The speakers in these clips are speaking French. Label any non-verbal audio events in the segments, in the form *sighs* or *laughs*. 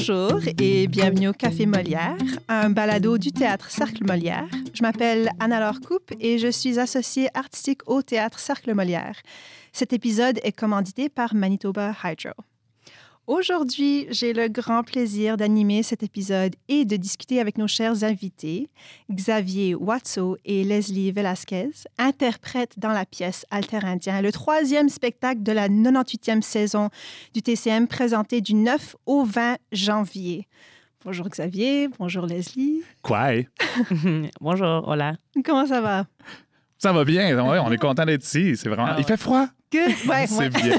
Bonjour et bienvenue au Café Molière, un balado du théâtre Cercle Molière. Je m'appelle Anna-Laure Coupe et je suis associée artistique au théâtre Cercle Molière. Cet épisode est commandité par Manitoba Hydro. Aujourd'hui, j'ai le grand plaisir d'animer cet épisode et de discuter avec nos chers invités, Xavier Watso et Leslie Velasquez, interprètes dans la pièce Alter Indien, le troisième spectacle de la 98e saison du TCM présenté du 9 au 20 janvier. Bonjour Xavier, bonjour Leslie. Quoi? *laughs* bonjour, hola. Comment ça va? Ça va bien, on *laughs* est content d'être ici. C'est vraiment. Ah Il fait froid? Good. Ouais, *laughs* C'est ouais. bien.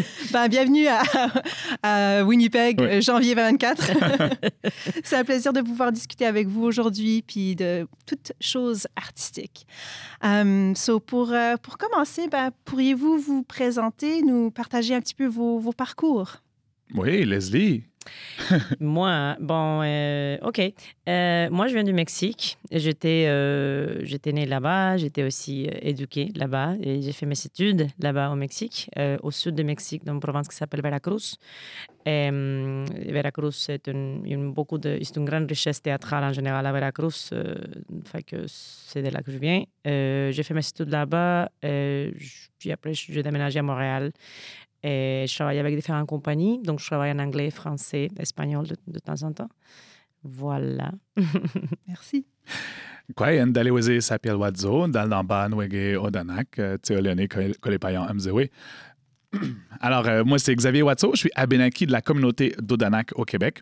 *laughs* Ben, bienvenue à, à Winnipeg, Ouais. euh, janvier 24. C'est un plaisir de pouvoir discuter avec vous aujourd'hui, puis de toutes choses artistiques. Um, so pour, euh, pour commencer, ben, pourriez-vous vous présenter, nous partager un petit peu vos, vos parcours? Oui, Leslie. *laughs* Moi, bon, euh, OK. Euh, moi, je viens du Mexique. J'étais euh, j'étais née là-bas. J'étais aussi éduquée là-bas. J'ai fait mes études là-bas au Mexique, au sud du Mexique, dans une province qui s'appelle Veracruz. Veracruz, c'est une, beaucoup de, c'est une grande richesse théâtrale en général à Veracruz. fait que c'est de là que je viens. J'ai fait mes études là-bas. puis après, j'ai déménagé à Montréal. Et je travaillais avec différentes compagnies. Donc, je travaille en anglais, français, espagnol de, de temps en temps. Voilà. *laughs* Merci. Quoi? Ndaleweze Sapiel Wadzo, Dalnamba Nwege Odanak, Tseolene Kolepayan Mzewe. Alors, euh, moi, c'est Xavier Watso. Je suis Abenaki de la communauté d'Odanak au Québec.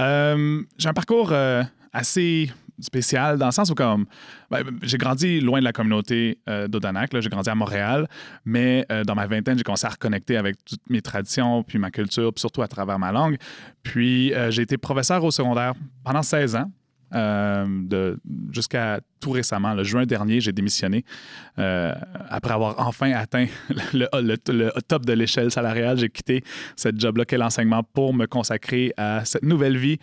Euh, j'ai un parcours euh, assez spécial dans le sens où, comme, ben, j'ai grandi loin de la communauté euh, d'Odanak. J'ai grandi à Montréal, mais euh, dans ma vingtaine, j'ai commencé à reconnecter avec toutes mes traditions, puis ma culture, puis surtout à travers ma langue. Puis, euh, j'ai été professeur au secondaire pendant 16 ans. Euh, jusqu'à tout récemment, le juin dernier, j'ai démissionné. Après avoir enfin atteint *laughs* le, top de l'échelle salariale, j'ai quitté cette job-là qu'est l'enseignement pour me consacrer à cette nouvelle vie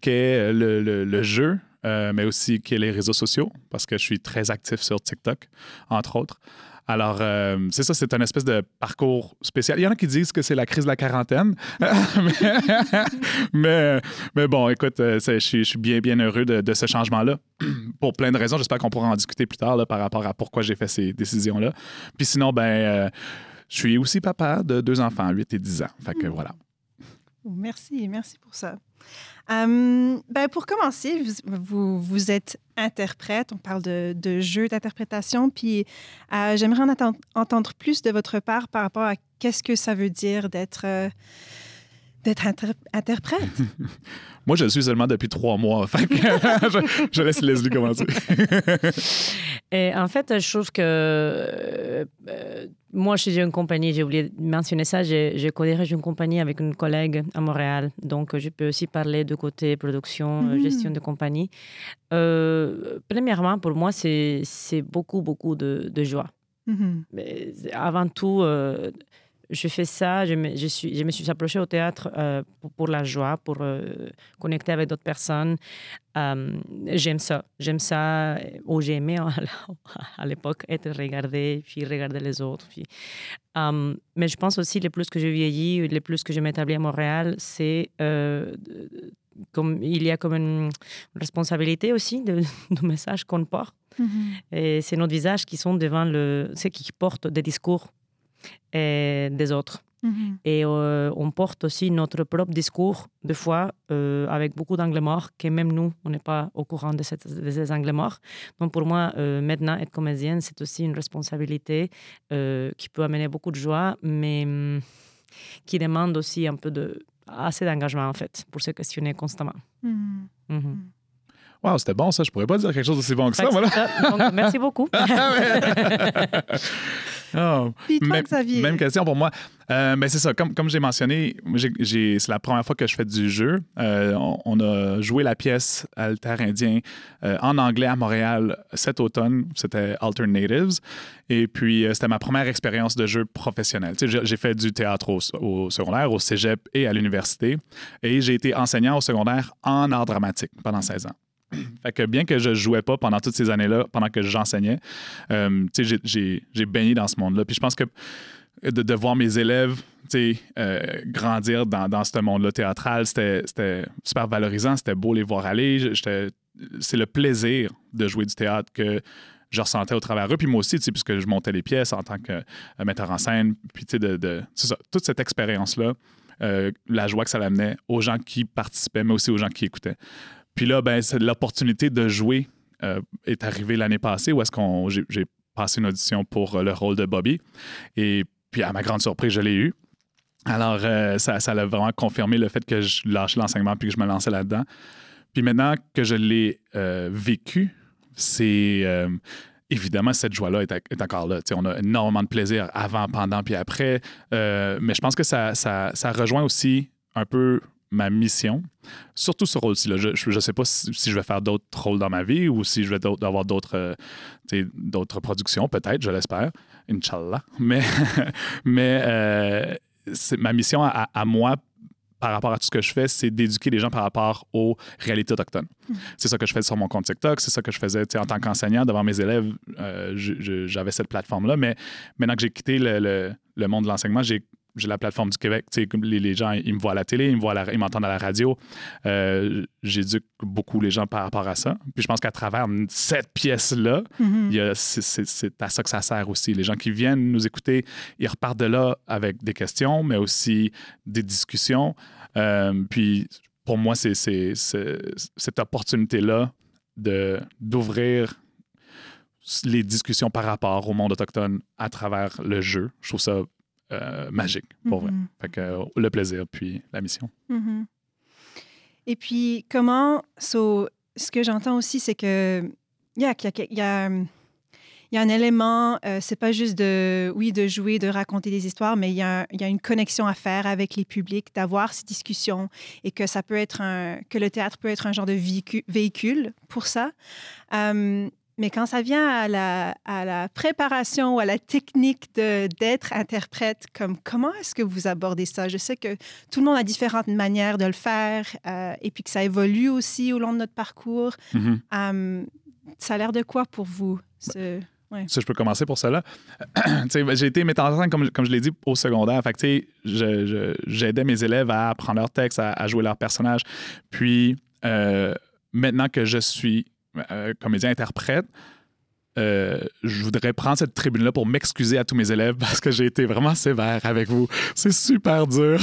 qu'est le- le jeu, euh, mais aussi qu'est les réseaux sociaux, parce que je suis très actif sur TikTok, entre autres. Alors, euh, c'est ça, c'est un espèce de parcours spécial. Il y en a qui disent que c'est la crise de la quarantaine. *laughs* mais, mais, mais bon, écoute, euh, je suis, je suis bien, bien heureux de, de ce changement-là. *clears throat* Pour plein de raisons. J'espère qu'on pourra en discuter plus tard là, par rapport à pourquoi j'ai fait ces décisions-là. Puis sinon, ben, euh, je suis aussi papa de deux enfants, 8 et 10 ans. Fait que voilà. Merci, merci pour ça. Um, ben pour commencer, vous, vous, êtes interprète, on parle de, jeu d'interprétation, puis euh, j'aimerais en entendre plus de votre part par rapport à qu'est-ce que ça veut dire d'être euh, d'être inter- interprète. *laughs* Moi, je le suis seulement depuis trois mois. *laughs* Fait que je, je laisse Leslie commencer. *laughs* Et en fait, je trouve que euh, moi, je suis une compagnie, j'ai oublié de mentionner ça, j'ai j'ai co-dirige une compagnie avec une collègue à Montréal. Donc, je peux aussi parler de côté production, euh, Mhm. gestion de compagnie. Euh, premièrement, pour moi, c'est c'est beaucoup, beaucoup de, de joie. Mhm. Mais avant tout, euh, je fais ça, je me, je suis, je me suis approchée au théâtre euh, pour, pour la joie, pour euh, connecter avec d'autres personnes. Euh, j'aime ça. J'aime ça, ou j'ai aimé *laughs* à l'époque être regardée, puis regarder les autres. Puis, mais je pense aussi, le plus que je vieillis, le plus que je m'établis à Montréal, c'est de- de- comme il y a comme une responsabilité aussi de, *laughs* du message qu'on porte. Mhm. Et c'est nos visages qui sont devant le, ceux qui portent des discours des autres. Mhm. Et euh, on porte aussi notre propre discours, des fois, euh, avec beaucoup d'angles morts, que même nous, on n'est pas au courant de, cette- de ces angles morts. Donc pour moi, euh, maintenant, être comédienne, c'est aussi une responsabilité euh, qui peut amener beaucoup de joie, mais hum, qui demande aussi un peu de assez d'engagement, en fait, pour se questionner constamment. Mhm. Mhm. Wow, c'était bon ça. Je pourrais pas dire quelque chose d'aussi bon que ça, voilà. c'est ça. Donc, merci beaucoup. *laughs* *laughs* Oh. Puis toi, Même- Xavier? Même question pour moi. Euh, ben c'est ça, comme, comme j'ai mentionné, c'est la première fois que je fais du jeu. Euh, on, on a joué la pièce Alter Indien euh, en anglais à Montréal cet automne. C'était Alternatives. Et puis, euh, c'était ma première expérience de jeu professionnel. J'ai- j'ai fait du théâtre au, au secondaire, au cégep et à l'université. Et j'ai été enseignant au secondaire en art dramatique pendant 16 ans. *clears throat* Fait que bien que je jouais pas pendant toutes ces années-là, pendant que j'enseignais, euh, j'ai- baigné dans ce monde-là. Puis je pense que de, voir mes élèves euh, grandir dans, dans ce monde-là théâtral, c'était super valorisant, c'était beau les voir aller. C'est le plaisir de jouer du théâtre que je ressentais au travers d'eux. Puis moi aussi, puisque je montais les pièces en tant que euh, metteur en scène, puis de, toute cette expérience-là, la joie que ça l'amenait aux gens qui participaient, mais aussi aux gens qui écoutaient. Puis là, ben, l'opportunité de jouer euh, est arrivée l'année passée où est-ce qu'on j'ai passé une audition pour euh, le rôle de Bobby. Et puis, à ma grande surprise, je l'ai eu. Alors, euh, ça, ça a vraiment confirmé le fait que je lâchais l'enseignement puis que je me lançais là-dedans. Puis maintenant que je l'ai vécu, c'est évidemment cette joie-là est, encore là. On a énormément de plaisir avant, pendant puis après. Mais je pense que ça, ça, ça rejoint aussi un peu ma mission, surtout ce rôle-ci. Je ne sais pas si, si je vais faire d'autres rôles dans ma vie ou si je vais d'autres- avoir d'autres euh, d'autres productions, peut-être, je l'espère. Inch'Allah. Mais, *laughs* mais euh, c'est ma mission à, à moi par rapport à tout ce que je fais, c'est d'éduquer les gens par rapport aux réalités autochtones. C'est ça que je fais sur mon compte TikTok, c'est ça que je faisais en tant qu'enseignant devant mes élèves. euh, J'avais cette plateforme-là, mais maintenant que j'ai quitté le, le- le monde de l'enseignement, j'ai j'ai la plateforme du Québec. Tu sais, comme les, les gens, ils me voient à la télé, ils me voient à la- ils m'entendent à la radio. Euh, J'éduque beaucoup les gens par rapport à ça. Puis je pense qu'à travers cette pièce-là, y a- c'est- à ça que ça sert aussi. Les gens qui viennent nous écouter, ils repartent de là avec des questions, mais aussi des discussions. Euh, puis pour moi, c'est cette opportunité-là d'ouvrir les discussions par rapport au monde autochtone à travers le jeu. Je trouve ça euh, magique, pour vrai. Mhm. Fait que euh, le plaisir, puis la mission. Mhm. Et puis, comment. so, ce que j'entends aussi, c'est que. Yeah, qu'il y a, il y a, il y a un élément, euh, c'est pas juste de, oui, de jouer, de raconter des histoires, mais il y, a, il y a une connexion à faire avec les publics, d'avoir ces discussions et que ça peut être un, que le théâtre peut être un genre de véhicu- véhicule pour ça. Hum, mais quand ça vient à la, à la préparation ou à la technique d'être interprète, comme, comment est-ce que vous abordez ça? Je sais que tout le monde a différentes manières de le faire euh, et puis que ça évolue aussi au long de notre parcours. Mhm. Hum, ça a l'air de quoi pour vous? ce- Ça, je peux commencer pour cela. *clears throat* Ben, j'ai été metteur en scène, comme, comme je l'ai dit, au secondaire. Fait que, j'aidais mes élèves à apprendre leur texte, à, à jouer leur personnage. Puis, euh, maintenant que je suis euh, comédien-interprète, euh, je voudrais prendre cette tribune-là pour m'excuser à tous mes élèves parce que j'ai été vraiment sévère avec vous. C'est super dur.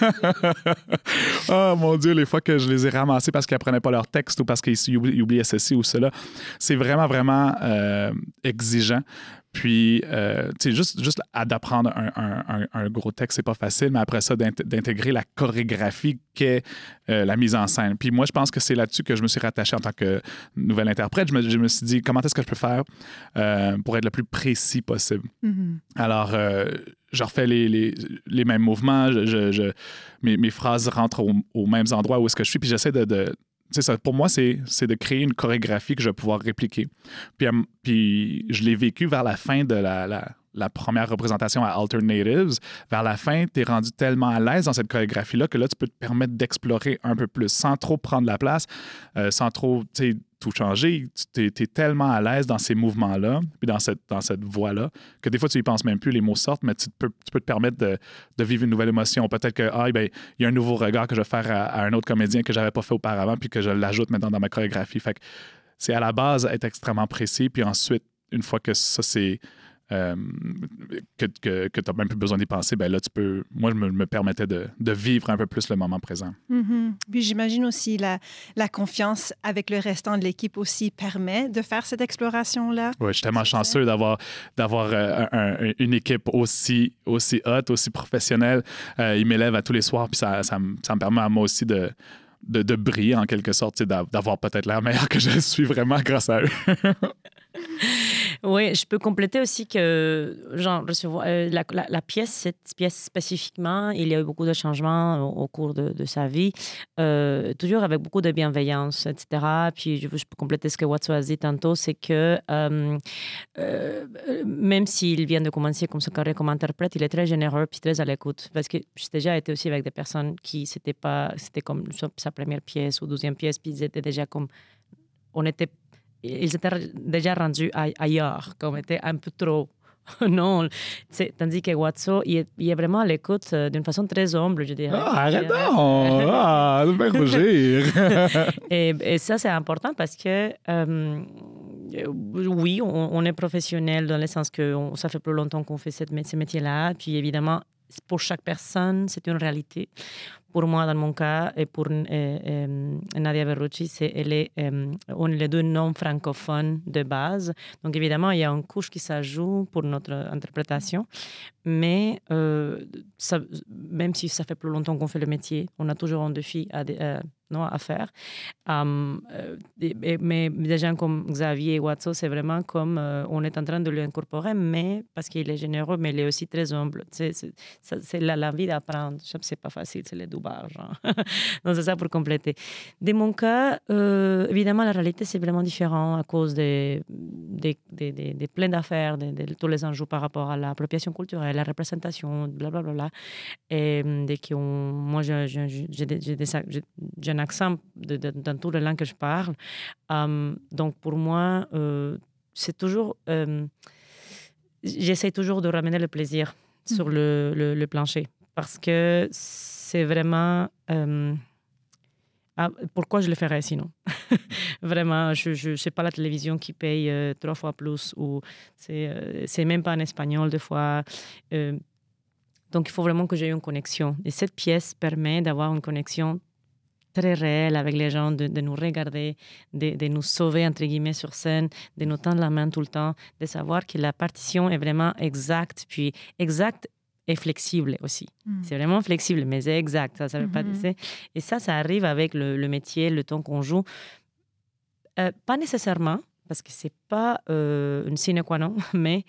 *laughs* oh mon Dieu, les fois que je les ai ramassés parce qu'ils apprenaient pas leur texte ou parce qu'ils oubli- ils oubliaient ceci ou cela. C'est vraiment, vraiment euh, exigeant. Puis, euh, tu sais, juste, juste à d'apprendre un, un- un- un gros texte, c'est pas facile, mais après ça, d'int- d'intégrer la chorégraphie qu'est euh, la mise en scène. Puis moi, je pense que c'est là-dessus que je me suis rattaché en tant que nouvelle interprète. Je me, je me suis dit, comment est-ce que je peux faire euh, pour être le plus précis possible? Mhm. Alors, euh, je refais les, les, les mêmes mouvements, je, je- mes, mes phrases rentrent au- aux mêmes endroits où est-ce que je suis, puis j'essaie de... de ça, pour moi, c'est de créer une chorégraphie que je vais pouvoir répliquer. Puis, puis je l'ai vécu vers la fin de la, la- première représentation à Alternatives. Vers la fin, tu es rendu tellement à l'aise dans cette chorégraphie-là que là, tu peux te permettre d'explorer un peu plus sans trop prendre la place, euh, sans trop tout changer. Tu es, tellement à l'aise dans ces mouvements-là, puis dans cette, dans cette voie-là, que des fois, tu y penses même plus, les mots sortent, mais tu peux, te permettre de, vivre une nouvelle émotion. Peut-être que, ah, ben, y a un nouveau regard que je vais faire à, à un autre comédien que j'avais pas fait auparavant, puis que je l'ajoute maintenant dans ma chorégraphie. Fait c'est à la base être extrêmement précis, puis ensuite, une fois que ça, c'est. Euh, que, que, que tu n'as même plus besoin d'y penser, ben là, tu peux. Moi, je me, me permettais de, de vivre un peu plus le moment présent. Mhm. Puis j'imagine aussi la, la confiance avec le restant de l'équipe aussi permet de faire cette exploration-là. Ouais, je suis tellement chanceux d'avoir d'avoir euh, un- un- une équipe aussi aussi haute, aussi professionnelle. Euh, ils m'élèvent à tous les soirs, puis ça, ça, me- ça me permet à moi aussi de, de, de briller en quelque sorte, d'avoir peut-être l'air meilleur que je *laughs* suis vraiment grâce à eux. *laughs* Oui, je peux compléter aussi que, genre, euh, la, la- pièce, cette pièce spécifiquement, il y a eu beaucoup de changements au, cours de, sa vie, euh, toujours avec beaucoup de bienveillance, etc. Puis je, peux compléter ce que Watson a dit tantôt, c'est que euh, même s'il vient de commencer comme son comme interprète, il est très généreux puis très à l'écoute. Parce que j'ai déjà été aussi avec des personnes qui, c'était pas, c'était comme sa, première pièce ou douzième pièce, puis ils étaient déjà comme, on était ils étaient déjà rendus ailleurs, comme étaient un peu trop *laughs* non, tandis que Watso, il est, vraiment à l'écoute euh, d'une façon très humble, je dirais. Ah, arrête donc! ah, rougir! *laughs* et, et, ça, c'est important parce que, euh, oui, on, est professionnel dans le sens que ça fait plus longtemps qu'on fait cette, ce métier-là. Puis évidemment, pour chaque personne, c'est une réalité. Pour moi, dans mon cas, et pour euh, euh, Nadia Berrucci, c'est elle est, euh, les deux non francophones de base. Donc, évidemment, il y a une couche qui s'ajoute pour notre interprétation. Mais ça, même si ça fait plus longtemps qu'on fait le métier, on a toujours un défi à, non, à faire. Um, mais des gens comme Xavier et Watso, c'est vraiment comme on est en train de l'incorporer, mais parce qu'il est généreux, mais il est aussi très humble. C'est la, la vie d'apprendre. C'est pas facile, c'est les deux Hein. Donc, c'est ça pour compléter. Dans mon cas, euh, évidemment, la réalité, c'est vraiment différent à cause des, des, des, des, plein d'affaires, de, tous les enjeux par rapport à l'appropriation culturelle, la représentation, blablabla. Bla, bla, et euh, dès qu'on, moi, j'ai un accent dans toutes les langues que je parle. Um, donc, pour moi, euh, c'est toujours. J'essaie toujours de ramener le plaisir sur mmh. le, le, le plancher parce que c'est vraiment... Euh, ah, pourquoi je le ferais sinon? *laughs* Vraiment, je ne sais pas la télévision qui paye euh, trois fois plus ou c'est euh, même pas en espagnol des fois. donc il faut vraiment que j'ai une connexion. Et cette pièce permet d'avoir une connexion très réelle avec les gens, de, de nous regarder, de, de, nous sauver, entre guillemets, sur scène, de nous tendre la main tout le temps, de savoir que la partition est vraiment exacte, puis exacte est flexible aussi. Mm. C'est vraiment flexible, mais c'est exact. Ça, ça veut pas mm-hmm. Et ça, ça arrive avec le, métier, le temps qu'on joue. Euh, pas nécessairement, parce que c'est pas euh, une sine qua non, *laughs* mais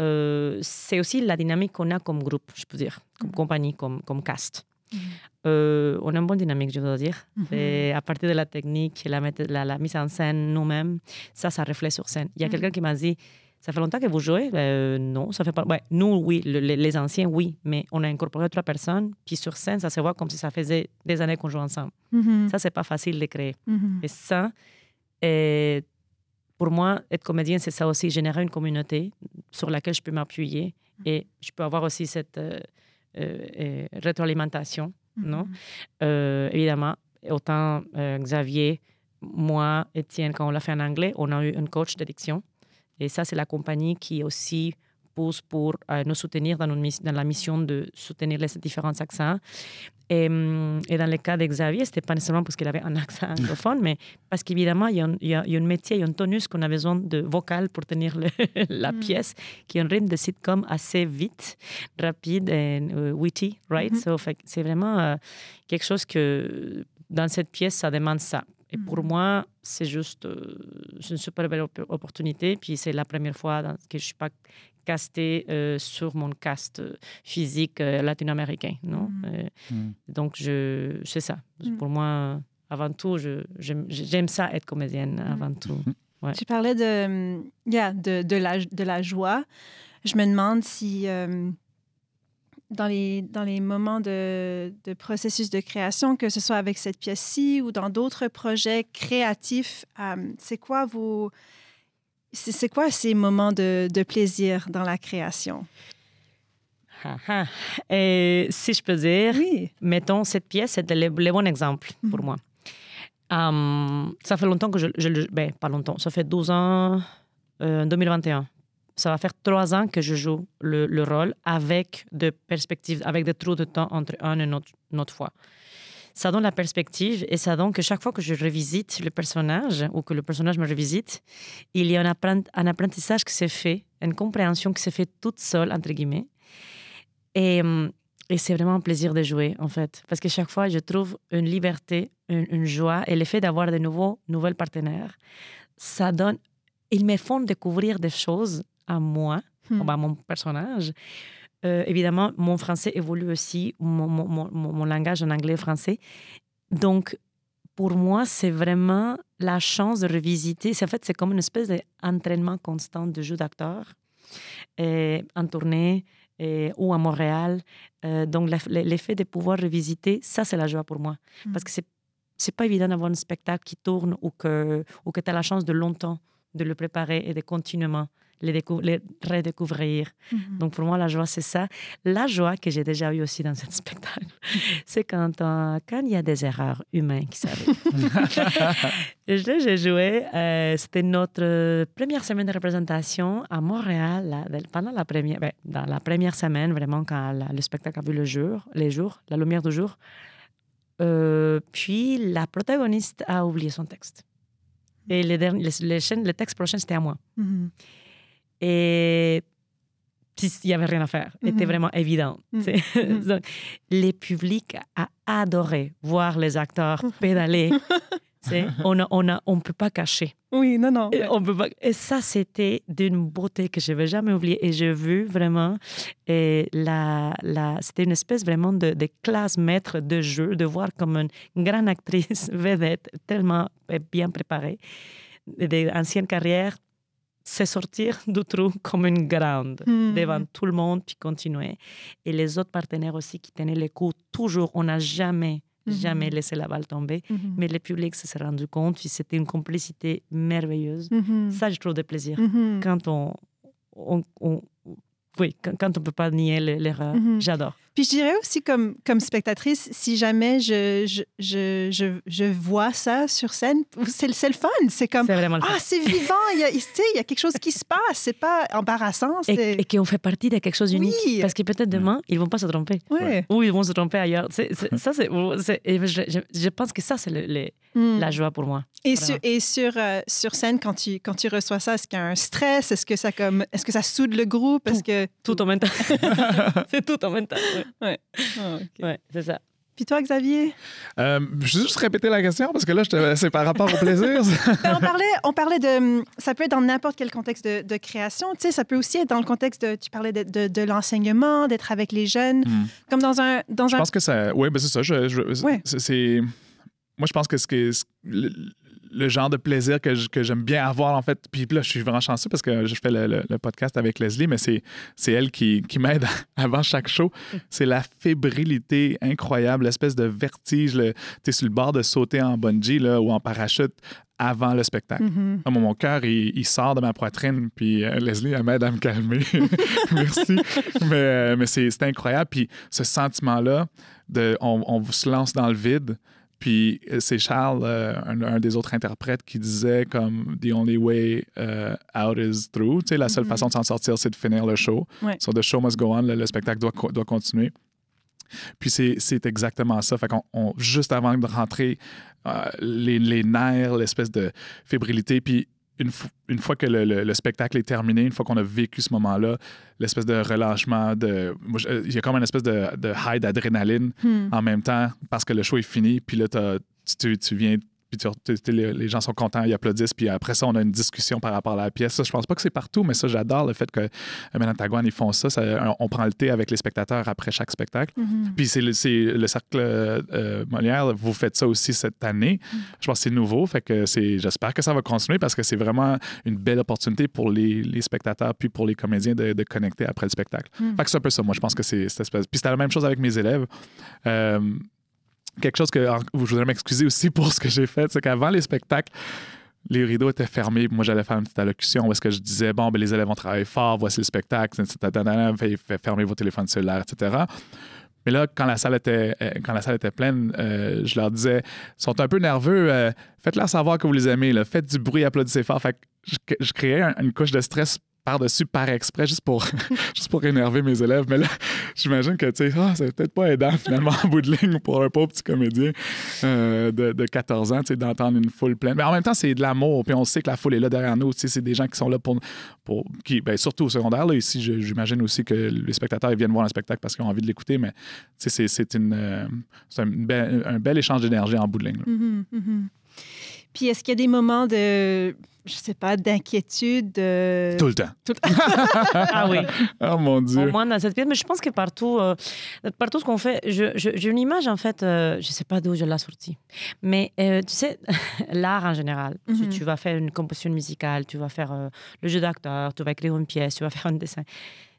euh, c'est aussi la dynamique qu'on a comme groupe, je peux dire, comme mm. compagnie, comme, comme cast. Mm. on a une bonne dynamique, je dois dire. Et à partir de la technique, la, la, la mise en scène nous-mêmes, ça, ça reflète sur scène. Il y a quelqu'un qui m'a dit ça fait longtemps que vous jouez euh, Non, ça fait pas. Ouais, nous, oui, les, anciens, oui, mais on a incorporé trois personnes, puis sur scène, ça se voit comme si ça faisait des années qu'on joue ensemble. Mm-hmm. Ça, c'est pas facile de créer. Mm-hmm. Et ça, et pour moi, être comédien, c'est ça aussi, générer une communauté sur laquelle je peux m'appuyer mm-hmm. et je peux avoir aussi cette euh, euh, rétroalimentation, non? Évidemment, autant Xavier, moi, Étienne, quand on l'a fait en anglais, on a eu un coach d'addiction. Et ça, c'est la compagnie qui aussi pour euh, nous soutenir dans, dans, la mission de soutenir les différents accents. Et, et dans le cas de Xavier, ce n'était pas nécessairement parce qu'il avait un accent anglophone, mais parce qu'évidemment, il, il, y a un métier, il y a un tonus qu'on a besoin de vocal pour tenir *laughs* la mm. pièce, qui est un rythme de sitcom assez vite, rapide et euh, witty, right? Mm-hmm. c'est vraiment euh, quelque chose que dans cette pièce, ça demande ça. Et pour mm. moi, c'est juste euh, une super belle opportunité. Puis c'est la première fois que je ne suis pas castée euh, sur mon cast euh, physique latino-américain. Non? Mm. Mm. Donc, c'est ça. Pour moi, avant tout, j'aime ça être comédienne, avant tout. Ouais. Tu parlais de, yeah, de, de, la, de la joie. Je me demande si dans les, dans les moments de, de, processus de création, que ce soit avec cette pièce-ci ou dans d'autres projets créatifs, euh, c'est quoi vos... C'est quoi ces moments de, de, plaisir dans la création? Ah, ah. Et si je peux dire, mettons, cette pièce, c'est le, le, bon exemple pour mhm. moi. Um, ça fait longtemps que je, je... Ben, pas longtemps, ça fait 12 ans, euh, 2021 ça va faire trois ans que je joue le, rôle avec des perspectives, avec des trous de temps entre un et une autre, fois. Ça donne la perspective et ça donne que chaque fois que je revisite le personnage ou que le personnage me revisite, il y a un, apprentissage qui s'est fait, une compréhension qui s'est fait toute seule, entre guillemets. Et, et c'est vraiment un plaisir de jouer, en fait. Parce que chaque fois, je trouve une liberté, une, joie et l'effet d'avoir de nouveaux, nouvelles partenaires. Ça donne. Ils me font découvrir des choses à moi, hmm. à mon personnage. Euh, évidemment, mon français évolue aussi, mon, mon, mon, langage en anglais et français. Donc, pour moi, c'est vraiment la chance de revisiter. En fait, c'est comme une espèce d'entraînement constant de jeu d'acteur en tournée et, ou à Montréal. Euh, donc, l'effet de pouvoir revisiter, ça, c'est la joie pour moi. Hmm. Parce que c'est c'est pas évident d'avoir un spectacle qui tourne ou que, ou que tu as la chance de longtemps de le préparer et de continuellement les, les redécouvrir. Mhm. Donc pour moi, la joie, c'est ça. La joie que j'ai déjà eue aussi dans ce *laughs* spectacle, c'est quand euh, quand il y a des erreurs humaines qui s'arrivent. *laughs* Je- j'ai joué, euh, c'était notre première semaine de représentation à Montréal, pendant la première, ben, dans la première semaine, vraiment quand la- le spectacle a vu le jour, les jours, la lumière du jour. Euh, puis la protagoniste a oublié son texte. Et les, derniers, les, les chaînes- le texte prochain, c'était à moi. Mhm. Et il n'y avait rien à faire. C'était Mhm. vraiment évident. Mhm. Mhm. *laughs* Donc, les publics a adoré voir les acteurs pédaler. *laughs* Tu sais, on ne on a, on peut pas cacher. Oui, non, non. Et, on peut pas... et ça, c'était d'une beauté que je ne vais jamais oublier. Et j'ai vu vraiment, et la, la, c'était une espèce vraiment de, de classe maître de jeu, de voir comme une grande actrice *laughs* vedette, tellement bien préparée, des anciennes carrières, se sortir du trou *laughs* comme une grande Mhm. devant tout le monde, puis continuer. Et les autres partenaires aussi qui tenaient les coups, toujours, on n'a jamais, Mhm. jamais laissé la balle tomber. Mhm. Mais le public se s'est rendu compte, puis c'était une complicité merveilleuse. Mhm. Ça, je trouve de plaisir. Quand on, on, on- oui, quand, on peut pas nier le- l'erreur, j'adore. Puis je dirais aussi comme, comme spectatrice, si jamais je, je, je, je, je vois ça sur scène, c'est c'est le fun. C'est comme, C'est vraiment le ah, fun. c'est vivant, il y, a, tu sais, il y a quelque chose qui se passe. C'est pas embarrassant. Et, c'est- et qu'on fait partie de quelque chose d'unique. Oui. Parce que peut-être demain, ils vont pas se tromper. Ouais. Ou ils vont se tromper ailleurs. C'est- c'est- *laughs* ça, c'est, je, je- je pense que ça, c'est le- le- Mm. la joie pour moi. Et, Vraiment. sur, et sur, euh, sur scène, quand tu, quand tu reçois ça, est-ce qu'il y a un stress? Est-ce que ça, comme, est-ce que ça soude le groupe? Est-ce que... Tout en même temps. *laughs* *laughs* c'est tout en même temps. Ouais, Ah. Ouais, c'est ça. Puis toi, Xavier? Euh, je vais juste répéter la question parce que là, c'est par rapport au plaisir. *laughs* Ben, on, parlait, on parlait de... Ça peut être dans n'importe quel contexte de, de création. Tu sais, ça peut aussi être dans le contexte de... Tu parlais de, de, de l'enseignement, d'être avec les jeunes. Hmm. Comme dans un... Dans Je un... pense que ça. Oui, ben c'est ça. Je, je- Ouais. c'est- Moi, je pense que ce que le, genre de plaisir que, j'aime bien avoir, en fait. Puis là, je suis vraiment chanceux parce que je fais le, le- le podcast avec Leslie, mais c'est, c'est elle qui, qui m'aide *laughs* avant chaque show. C'est la fébrilité incroyable, l'espèce de vertige. Tu es sur le bord de sauter en bungee là, ou en parachute avant le spectacle. Ah, mon, cœur, il, il sort de ma poitrine, puis euh, Leslie, elle m'aide à me calmer. *laughs* Merci. Mais, euh, mais c'est c'est incroyable. Puis ce sentiment-là, de, on, on se lance dans le vide. Puis euh, c'est Charles, euh, un, un des autres interprètes, qui disait comme The only way euh, out is through. Tu sais, la seule Mhm. façon de s'en sortir, c'est de finir le show. Ouais. So the show must go on. Le, le spectacle doit, doit continuer. Puis c'est exactement ça. Fait qu'on, on- juste avant de rentrer, euh, les, les nerfs, l'espèce de fébrilité, puis une, fo- une fois que le, le- le spectacle est terminé, une fois qu'on a vécu ce moment-là, l'espèce de relâchement, de, euh, il y a comme une espèce de, de high d'adrénaline Hmm. en même temps parce que le show est fini, puis là, tu viens, puis tu- tu- tu- les, les gens sont contents, ils applaudissent, puis après ça, on a une discussion par rapport à la pièce. Ça, je pense pas que c'est partout, mais ça, j'adore le fait que euh, Manantagouane, ils font ça, ça. On prend le thé avec les spectateurs après chaque spectacle. Mhm. Puis c'est le, cercle euh, Molière, vous faites ça aussi cette année. Je pense que c'est nouveau, fait que c'est, j'espère que ça va continuer parce que c'est vraiment une belle opportunité pour les, les spectateurs puis pour les comédiens de, de connecter après le spectacle. Mm. Fait que c'est un peu ça, moi je pense que c'est cette espèce. Puis c'était la même chose avec mes élèves. Euh, quelque chose que je voudrais m'excuser aussi pour ce que j'ai fait, c'est qu'avant les spectacles, les rideaux étaient fermés. Moi, j'allais faire une petite allocution où est-ce que je disais, bon, ben, les élèves vont travailler fort, voici le spectacle, fait fermer vos téléphones cellulaires, etc. Mais là, quand la salle était, euh, quand la salle était pleine, euh, je leur disais, sont un peu nerveux, euh, faites-leur savoir que vous les aimez, faites du bruit, applaudissez fort. Fait que je, je créais un- une couche de stress par-dessus, par exprès, juste pour, *laughs* juste pour énerver mes élèves. Mais là, *laughs* j'imagine que, tu sais, ah, c'est peut-être pas aidant, finalement, en *laughs* bout de ligne, pour un pauvre petit comédien euh, de, de 14 ans, tu sais, d'entendre une foule pleine. Mais en même temps, c'est de l'amour, puis on sait que la foule est là derrière nous. Tu sais, c'est des gens qui sont là pour... pour qui, ben, surtout au secondaire, là, ici, j'imagine aussi que les spectateurs ils viennent voir un spectacle parce qu'ils ont envie de l'écouter, mais tu sais, c'est, une, euh, c'est un, bel, un bel échange d'énergie en bout de ligne. Mhm, mhm. Puis est-ce qu'il y a des moments de, je sais pas, d'inquiétude? de- Tout le temps. Tout- *laughs* Ah oui. *laughs* Oh mon Au Dieu. moins dans cette pièce, mais je pense que partout, euh, partout ce qu'on fait, je- je- j'ai une image en fait, euh, je sais pas d'où je l'ai sortie, mais euh, tu sais, *laughs* l'art en général, tu, Mhm. tu vas faire une composition musicale, tu vas faire euh, le jeu d'acteur, tu vas écrire une pièce, tu vas faire un dessin.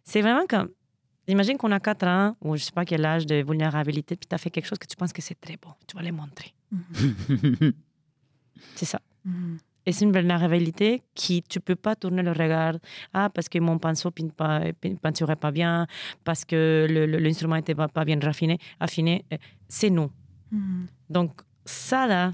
C'est vraiment comme, imagine qu'on a 4 ans ou je sais pas quel âge de vulnérabilité, puis tu as fait quelque chose que tu penses que c'est très bon, tu vas les montrer. C'est ça. Mhm. Et c'est une vulnérabilité qui, tu peux pas tourner le regard. Ah, parce que mon pinceau ne peinturait pas bien, parce que l'instrument n'était pas, pas, bien raffiné, affiné. C'est nous. Mm. Donc, ça, là,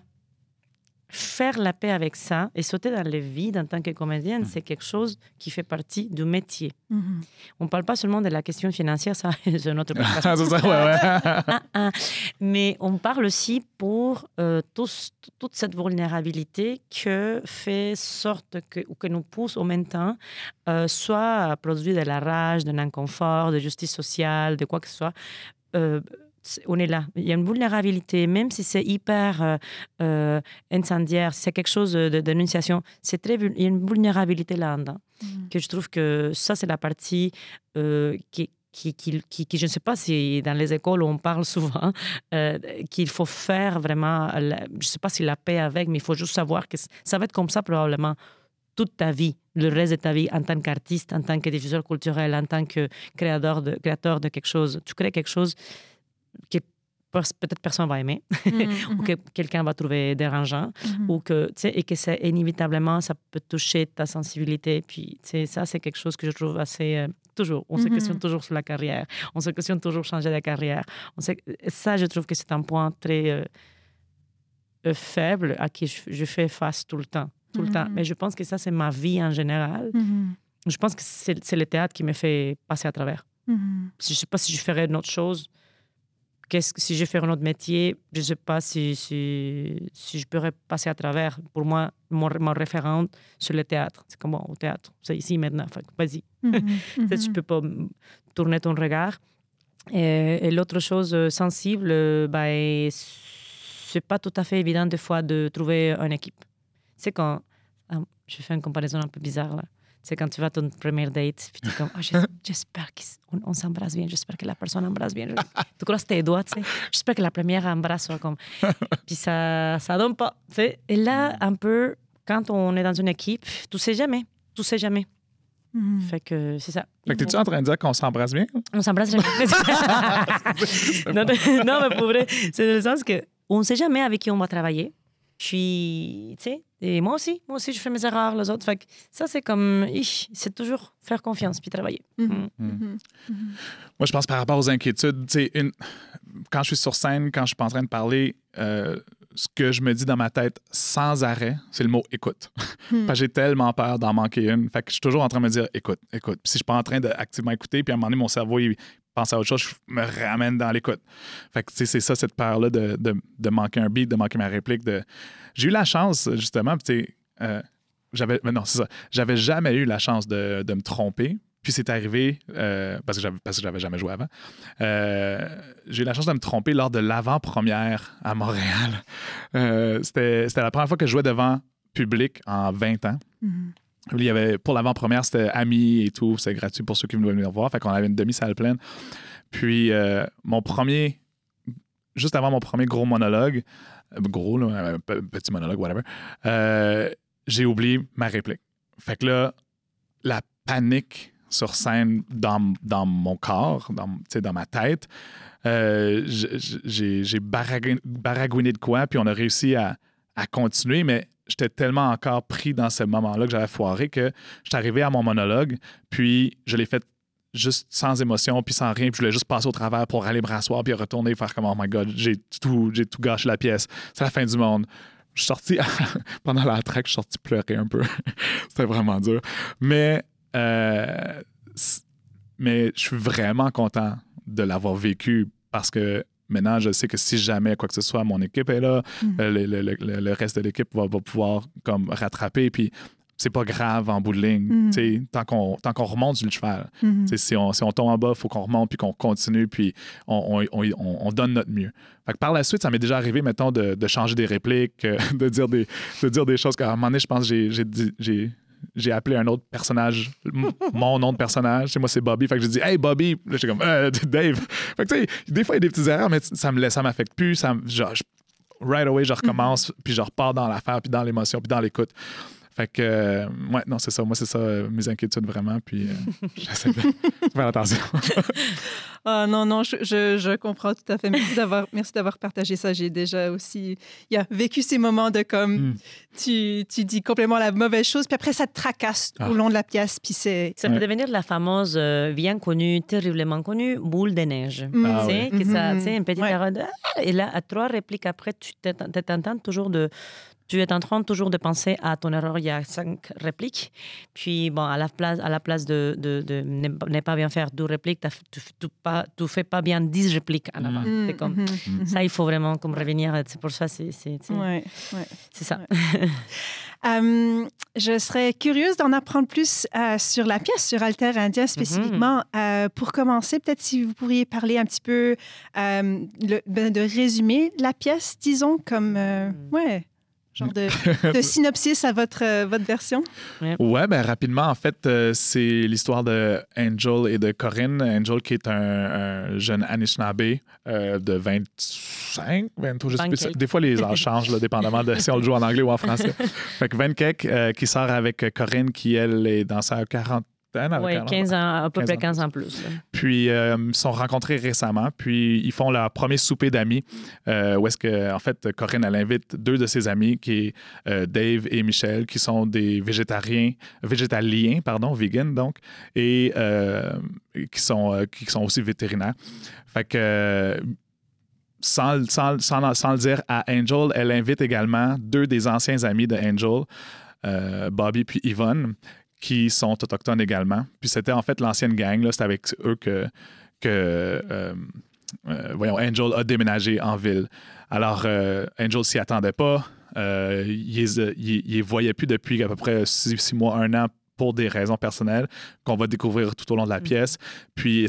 faire la paix avec ça et sauter dans le vide en tant que comédienne, mm. c'est quelque chose qui fait partie du métier. Mm-hmm. On ne parle pas seulement de la question financière, ça, *laughs* c'est notre *laughs* podcast. Ah, ah. Mais on parle aussi pour euh, toute cette vulnérabilité que fait sorte que, ou que nous pousse au même temps, euh, soit à produire de la rage, de l'inconfort, de justice sociale, de quoi que ce soit. Euh, on est là. Il y a une vulnérabilité, même si c'est hyper euh, euh, incendiaire, c'est quelque chose de dénonciation, c'est très, il y a une vulnérabilité là-dedans. Mm. Que je trouve que ça, c'est la partie euh, qui, qui, qui, je ne sais pas si dans les écoles on parle souvent, qu'il faut faire vraiment, je ne sais pas si la paix avec, mais il faut juste savoir que ça va être comme ça probablement toute ta vie, le reste de ta vie en tant qu'artiste, en tant que diffuseur culturel, en tant que créateur de, créateur de quelque chose. Tu crées quelque chose, que peut-être personne va aimer mm, *laughs* ou que mm-hmm. quelqu'un va trouver dérangeant mm-hmm. ou que tu sais et que c'est inévitablement ça peut toucher ta sensibilité. Puis tu sais ça c'est quelque chose que je trouve assez euh, toujours. On se mm-hmm. questionne toujours sur la carrière. On se questionne toujours changer de carrière. On sait, ça je trouve que c'est un point très euh, euh, faible à qui je, fais face tout le temps tout le temps. Mais je pense que ça c'est ma vie en général. Je pense que c'est le théâtre qui me fait passer à travers. Je ne sais pas si je ferais une autre chose qu'est-ce que si je fais un autre métier, je ne sais pas si, si, si, je pourrais passer à travers. Pour moi, mon, mon référent, c'est le théâtre. C'est comme au théâtre, c'est ici maintenant. Vas-y. *laughs* Mm -hmm. tu peux pas tourner ton regard. Et, l'autre chose euh, sensible, euh, bah, c'est pas tout à fait évident des fois de trouver une équipe. C'est quand. Ah, je fais une comparaison un peu bizarre là. C'est quand tu vas à ton premier date, puis tu es comme, oh, *laughs* j'espère qu'on on, s'embrasse bien, j'espère que la personne embrasse bien. tu crosses tes doigts, tu sais. J'espère que la première embrasse soit comme. *laughs* Puis ça ça donne pas, tu sais. Et là, un peu, quand on est dans une équipe, tu sais jamais. Tu sais jamais. Mm. Fait que c'est ça. Fait que t'es-tu en train de dire qu'on s'embrasse bien? On s'embrasse jamais. *laughs* non, non, mais pour vrai, c'est dans le sens que on ne sait jamais avec qui on va travailler. Puis, tu sais, et moi aussi, moi aussi, je fais mes erreurs, les autres. Fait que ça, c'est comme, c'est toujours faire confiance puis travailler. Mm-hmm. Mm. Mm-hmm. Mm-hmm. Moi, je pense par rapport aux inquiétudes, tu sais, une... quand je suis sur scène, quand je suis pas en train de parler, euh, ce que je me dis dans ma tête sans arrêt, c'est le mot écoute. *laughs* Hmm. Parce que j'ai tellement peur d'en manquer une. Fait que je suis toujours en train de me dire écoute, écoute. Puis si je suis pas en train d'activement écouter, puis à un moment donné, mon cerveau, il à autre chose, je me ramène dans l'écoute. Fait c'est ça, cette peur-là de, de, de, manquer un beat, de manquer ma réplique. De... J'ai eu la chance, justement, tu sais, euh, j'avais, non, c'est ça, j'avais jamais eu la chance de, de me tromper. Puis c'est arrivé, euh, parce que j'avais, parce jamais joué avant, euh, j'ai eu la chance de me tromper lors de l'avant-première à Montréal. C'était, c'était la première fois que je jouais devant public en 20 ans. Mm-hmm. Il y avait, pour l'avant-première, c'était amis et tout, c'était gratuit pour ceux qui voulaient venir voir. Fait qu'on avait une demi-salle pleine. Puis mon premier, juste avant mon premier gros monologue, gros, là, petit monologue, whatever, j'ai oublié ma réplique. Fait que là, la panique sur scène dans, mon corps, dans, dans ma tête. Euh, j'ai baragouiné de quoi, puis on a réussi à continuer, mais j'étais tellement encore pris dans ce moment-là que j'avais foiré que j'étais arrivé à mon monologue, puis je l'ai fait juste sans émotion, puis sans rien, puis je voulais juste passer au travers pour aller me rasseoir, puis retourner faire comme « Oh my God, j'ai tout, tout gâché la pièce. C'est la fin du monde. » Je suis sorti, *laughs* pendant la track, je suis sorti pleurer un peu. *laughs* C'était vraiment dur. Mais euh, mais je suis vraiment content de l'avoir vécu parce que maintenant, je sais que si jamais quoi que ce soit, mon équipe est là, mm. euh, le, reste de l'équipe va, pouvoir comme rattraper. Puis c'est pas grave en bout de ligne. Mm. Tant qu'on qu'on remonte le cheval. Mm-hmm. Si, on, si on tombe en bas, il faut qu'on remonte puis qu'on continue puis on, on, donne notre mieux. Fait que par la suite, ça m'est déjà arrivé, mettons, de, de, changer des répliques, *laughs* de, dire des, de dire des choses qu'à un moment donné, je pense que j'ai j'ai appelé un autre personnage, mon nom de personnage. Moi, c'est Bobby. Fait que j'ai dit, Hey, Bobby. Là, j'étais comme, euh, *laughs* Dave. Fait que, tu sais, des fois, il y a des petites erreurs, mais ça me laisse, ça m'affecte plus. Ça, genre, right away, je recommence, puis je repars dans l'affaire, puis dans l'émotion, puis dans l'écoute. Fait que, euh, ouais, non, c'est ça. Moi, c'est ça, euh, mes inquiétudes vraiment. Puis, euh, *laughs* j'essaie de *laughs* faire attention. *laughs* Ah non, non, je, je, je comprends tout à fait. Merci d'avoir, merci d'avoir partagé ça. J'ai déjà aussi il a vécu ces moments de comme Mm. tu, tu dis complètement la mauvaise chose, puis après ça te tracasse Ah. au long de la pièce, puis c'est. Ça peut Ouais. devenir la fameuse, euh, bien connue, terriblement connue, boule de neige. Mm. Ah tu sais, ouais. que ça, Mhm. tu sais, une petite Ouais. erreur de- Ah Et là, à trois répliques après, tu train toujours de. Tu es en train toujours de penser à ton erreur il y a cinq répliques. Puis, bon, à la place, à la place de, de, de ne pas bien faire deux répliques, tu ne pas, tu fais pas bien dix répliques en avant. Mm, comme, mhm. Ça, il faut vraiment comme revenir. C'est pour ça, c'est Ouais, ouais. ça. Euh, je serais curieuse d'en apprendre plus euh, sur la pièce, sur Alter Indien spécifiquement. Euh, pour commencer, peut-être si vous pourriez parler un petit peu le- ben, de résumer la pièce, disons, comme. euh, ouais genre *laughs* de, synopsis à votre, euh, votre version? Ouais. ouais, ben rapidement, en fait, euh, c'est l'histoire de Angel et de Corinne. Angel qui est un, jeune Anishinaabe euh, de 25, 22, je sais plus. Des fois, les âges changent, dépendamment de si on le joue en anglais ou en français. *laughs* fait que 24 euh, qui sort avec Corinne qui, elle, est dans sa 40 oui, un- 15 ans, à peu 15 près ans 15 ans plus. là. Puis, euh, ils se sont rencontrés récemment. Puis, ils font leur premier souper d'amis. euh, où est-ce que, en fait, Corinne, elle invite deux de ses amis, qui est euh, Dave et Michel, qui sont des végétariens, végétaliens, pardon, vegan, donc, et qui, sont, qui sont aussi vétérinaires. Fait que. sans, sans, sans, sans le dire à Angel, elle invite également deux des anciens amis de Angel, euh, Bobby puis Yvonne, qui sont autochtones également. Puis c'était en fait l'ancienne gang, c'était avec eux que, euh, euh, Angel a déménagé en ville. Alors, euh, Angel s'y attendait pas. Il les voyait plus depuis à peu près six, six mois, un an pour des raisons personnelles qu'on va découvrir tout au long de la pièce. Puis il y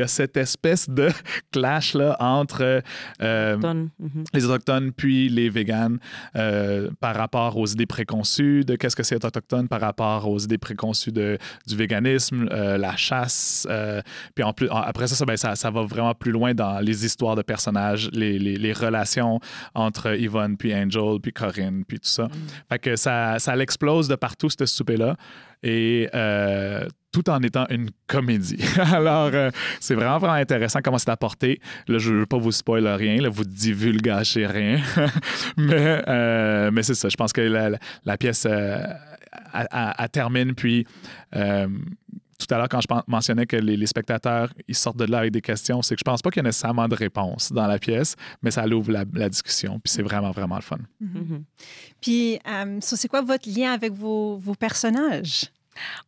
a cette espèce, de clash là, entre euh. Mhm. les Autochtones puis les véganes euh, par rapport aux idées préconçues de qu'est-ce que c'est être autochtone, par rapport aux idées préconçues de, du véganisme, euh, la chasse. puis en plus, en- après ça, ça, ben, ça, ça va vraiment plus loin dans les histoires de personnages, les, les- les relations entre Yvonne puis Angel puis Corinne puis tout ça. Fait que ça, ça l'explose de partout, ce souper-là. Et euh, tout en étant une comédie. *laughs* Alors, euh, c'est vraiment, vraiment intéressant comment c'est apporté. Là, je ne veux pas vous spoiler rien, là, vous divulgâcher rien. *laughs* mais euh, mais c'est ça. Je pense que la, pièce elle- elle- elle termine. Puis, tout à l'heure, quand je mentionnais que les, les spectateurs ils sortent de là avec des questions, c'est que je pense pas qu'il y a nécessairement de réponse dans la pièce, mais ça l'ouvre la, la discussion. Puis, c'est vraiment, vraiment le fun. Mhm. Puis, euh, so, c'est quoi votre lien avec vos, vos personnages?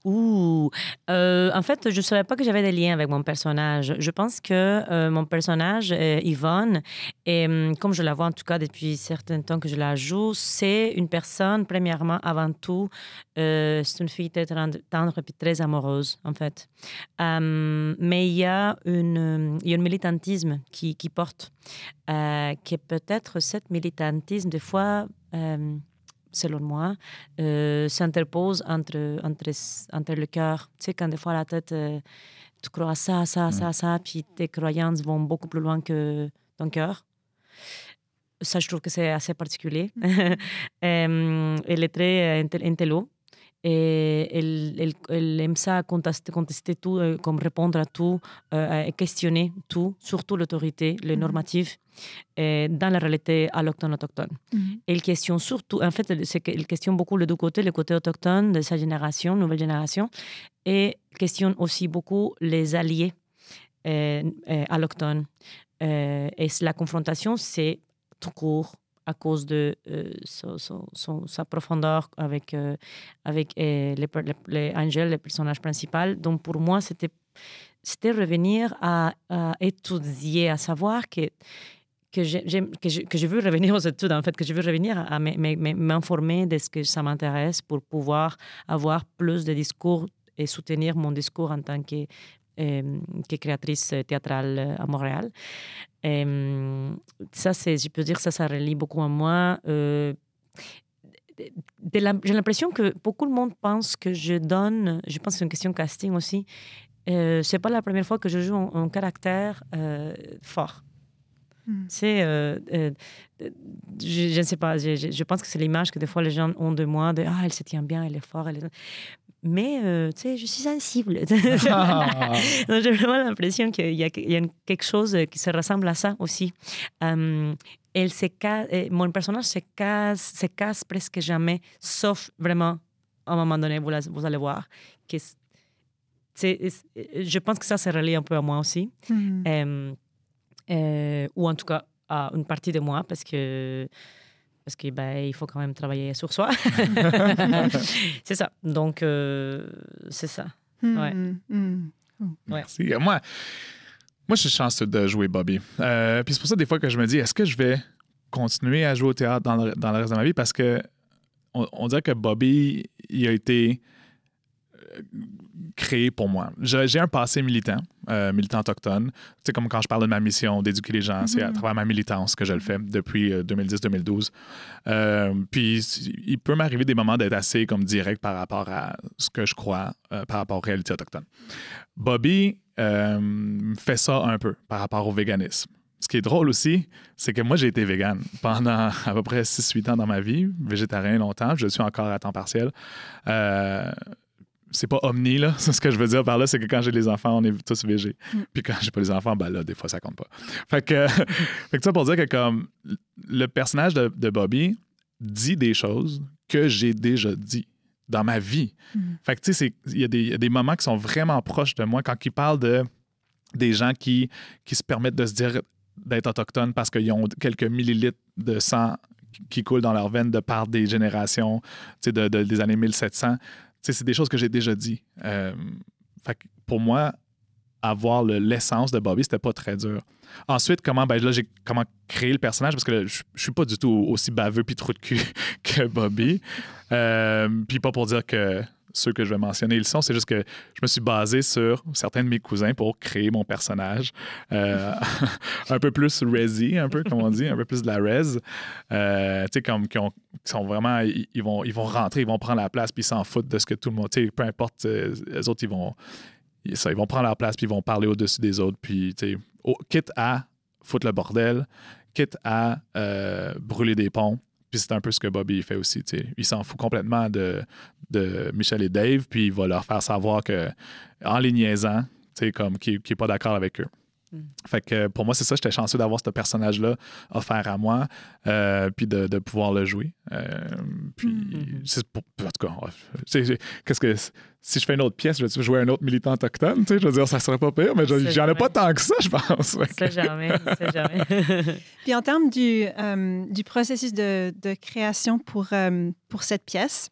Ouh, Euh, en fait, je ne savais pas que j'avais des liens avec mon personnage. Je pense que euh, mon personnage, euh, Yvonne, et hum, comme je la vois en tout cas depuis certain temps que je la joue, c'est une personne, premièrement, avant tout, c'est une fille très tendre et très amoureuse, en fait. Hum, mais il y a un militantisme qui, qui porte, qui est peut-être cet militantisme, des fois, euh, selon moi, euh, s'interpose entre, entre, entre le cœur. Tu sais, quand des fois la tête, euh, tu crois ça, ça, ça, ça, puis tes croyances vont beaucoup plus loin que ton cœur. Ça, je trouve que c'est assez particulier. *laughs* Euh, elle est très euh, intel- intello. Et elle, elle- elle aime ça contester, contester tout, euh, comme répondre à tout, euh, et questionner tout, surtout l'autorité, le normatif, euh, dans la réalité allochtone-autochtone. Et il questionne surtout, en fait, qu'il questionne beaucoup les deux côtés, le côté autochtone de sa génération, nouvelle génération, et questionne aussi beaucoup les alliés euh, euh, allochtones. Euh, et la confrontation, c'est tout court à cause de euh, son- sa profondeur avec, euh, avec euh, les, les, les Angel, le personnage principal. Donc pour moi, c'était revenir à, étudier, à savoir que que j'ai- que je, que je veux revenir aux études, en fait, que je veux revenir à m'informer de ce que ça m'intéresse pour pouvoir avoir plus de discours et soutenir mon discours en tant que, euh, que créatrice théâtrale euh, à Montréal. Et, ça, c'est, je peux dire, ça, ça relie beaucoup à moi. Euh, de- de j'ai l'impression que beaucoup de monde pense que je donne, je pense que c'est une question casting aussi, euh, c'est pas la première fois que je joue un, un caractère euh, fort. Hmm. C'est, euh, euh, je, je ne sais pas, je, pense que c'est l'image que des fois les gens ont de moi, de ah, elle se tient bien, elle est forte, est... Mais, euh, tu sais, je suis sensible. *laughs* *laughs* Ah. J'ai vraiment l'impression qu'il y a, il y a quelque chose qui se ressemble à ça aussi. Euh, elle se casse, euh, mon personnage se casse, se casse presque jamais, sauf vraiment à un moment donné, vous, la- vous allez voir. Que je pense que ça se relie un peu à moi aussi. Hmm. Euh, euh, ou en tout cas à une partie de moi parce que parce que ben, il faut quand même travailler sur soi. *laughs* c'est ça. Donc euh, c'est ça. Ouais. Hmm. Hmm. Merci. Euh, Moi, moi, je suis chanceux de jouer Bobby. Euh, puis c'est pour ça, des fois, que je me dis, est-ce que je vais continuer à jouer au théâtre dans le, dans le reste de ma vie? Parce que on, on dirait que Bobby, il a été euh, créé pour moi. J'ai un passé militant, euh, militant autochtone. C'est comme quand je parle de ma mission d'éduquer les gens, c'est à Mhm. travers ma militance que je le fais depuis euh, 2010-2012. Euh, puis il peut m'arriver des moments d'être assez comme direct par rapport à ce que je crois, euh, par rapport aux réalités autochtones. Bobby euh, fait ça un peu par rapport au véganisme. Ce qui est drôle aussi, c'est que moi, j'ai été vegan pendant *laughs* à peu près 6-8 ans dans ma vie, végétarien longtemps, je suis encore à temps partiel. Euh, c'est pas omni, là. *laughs* C'est ce que je veux dire par là, c'est que quand j'ai les enfants, on est tous végés. Mm. Puis quand j'ai pas les enfants, ben là, des fois, ça compte pas. *laughs* Fait que, *laughs* fait que ça pour dire que comme le personnage de, de Bobby dit des choses que j'ai déjà dit dans ma vie. Hmm. Fait que, tu sais, il y, a des- il y a des moments qui sont vraiment proches de moi quand il parle de des gens qui, qui se permettent de se dire d'être autochtones parce qu'ils ont quelques millilitres de sang qui coulent dans leurs veines de par des générations tu sais, de, de- des années 1700. C'est des choses que j'ai déjà dit. Euh, pour moi, avoir le- l'essence de Bobby, c'était pas très dur. Ensuite, comment ben comment créer le personnage parce que je, suis pas du tout aussi baveux puis trou de cul *laughs* que Bobby. Euh, puis pas pour dire que ceux que je vais mentionner ils sont, c'est juste que je me suis basé sur certains de mes cousins pour créer mon personnage Euh, *laughs* un peu plus resi, un peu comme on dit, un peu plus de la res. Euh, tu sais comme qui, ont- qui sont vraiment ils, vont ils vont rentrer, ils vont prendre la place puis ils s'en foutent de ce que tout le monde, tu sais peu importe euh, les autres ils vont ça, ils vont prendre leur place puis ils vont parler au-dessus des autres puis tu sais quitte à foutre le bordel, quitte à euh, brûler des ponts. Puis c'est un peu ce que Bobby fait aussi. Il s'en fout complètement de, Michel et Dave, puis il va leur faire savoir que en les niaisant, comme qu'il n'est pas d'accord avec eux. Mm. Fait que pour moi, c'est ça, j'étais chanceux d'avoir ce personnage-là offert à moi, euh, puis de, de pouvoir le jouer. Euh, puis, c'est pour- en tout cas, qu'est-ce que si je fais une autre pièce, je vais jouer un autre militant autochtone, tu sais, je veux dire, ça serait pas pire, mais j'en ai pas tant que ça, je pense. C'est jamais, c'est jamais. *laughs* Puis en termes du, euh, du processus de, de création pour, euh, pour cette pièce,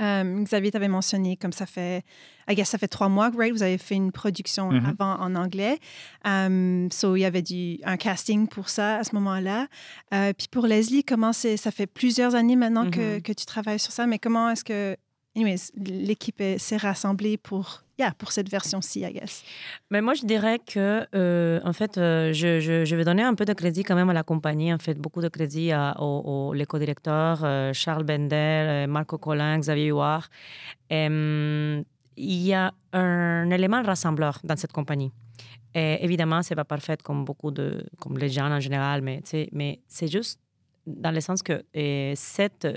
euh, Xavier t'avait mentionné comme ça fait, I guess ça fait trois mois, right? Vous avez fait une production Mhm. avant en anglais. Um, so il y avait du, un casting pour ça à ce moment-là. Euh, puis pour Leslie, comment c'est, ça fait plusieurs années maintenant que, Mhm. que tu travailles sur ça, mais comment est-ce que, anyways, l'équipe est- s'est rassemblée pour, pour cette version-ci, I guess? Mais moi, je dirais que, euh, en fait, euh, je, vais donner un peu de crédit quand même à la compagnie. En fait, beaucoup de crédit à, aux, aux- co-directeurs, euh, Charles Bender, Marco Collin, Xavier Huard. Il y a un élément rassembleur dans cette compagnie. Et évidemment, c'est pas parfait comme beaucoup de, comme les gens en général, mais, c'est juste dans le sens que cette,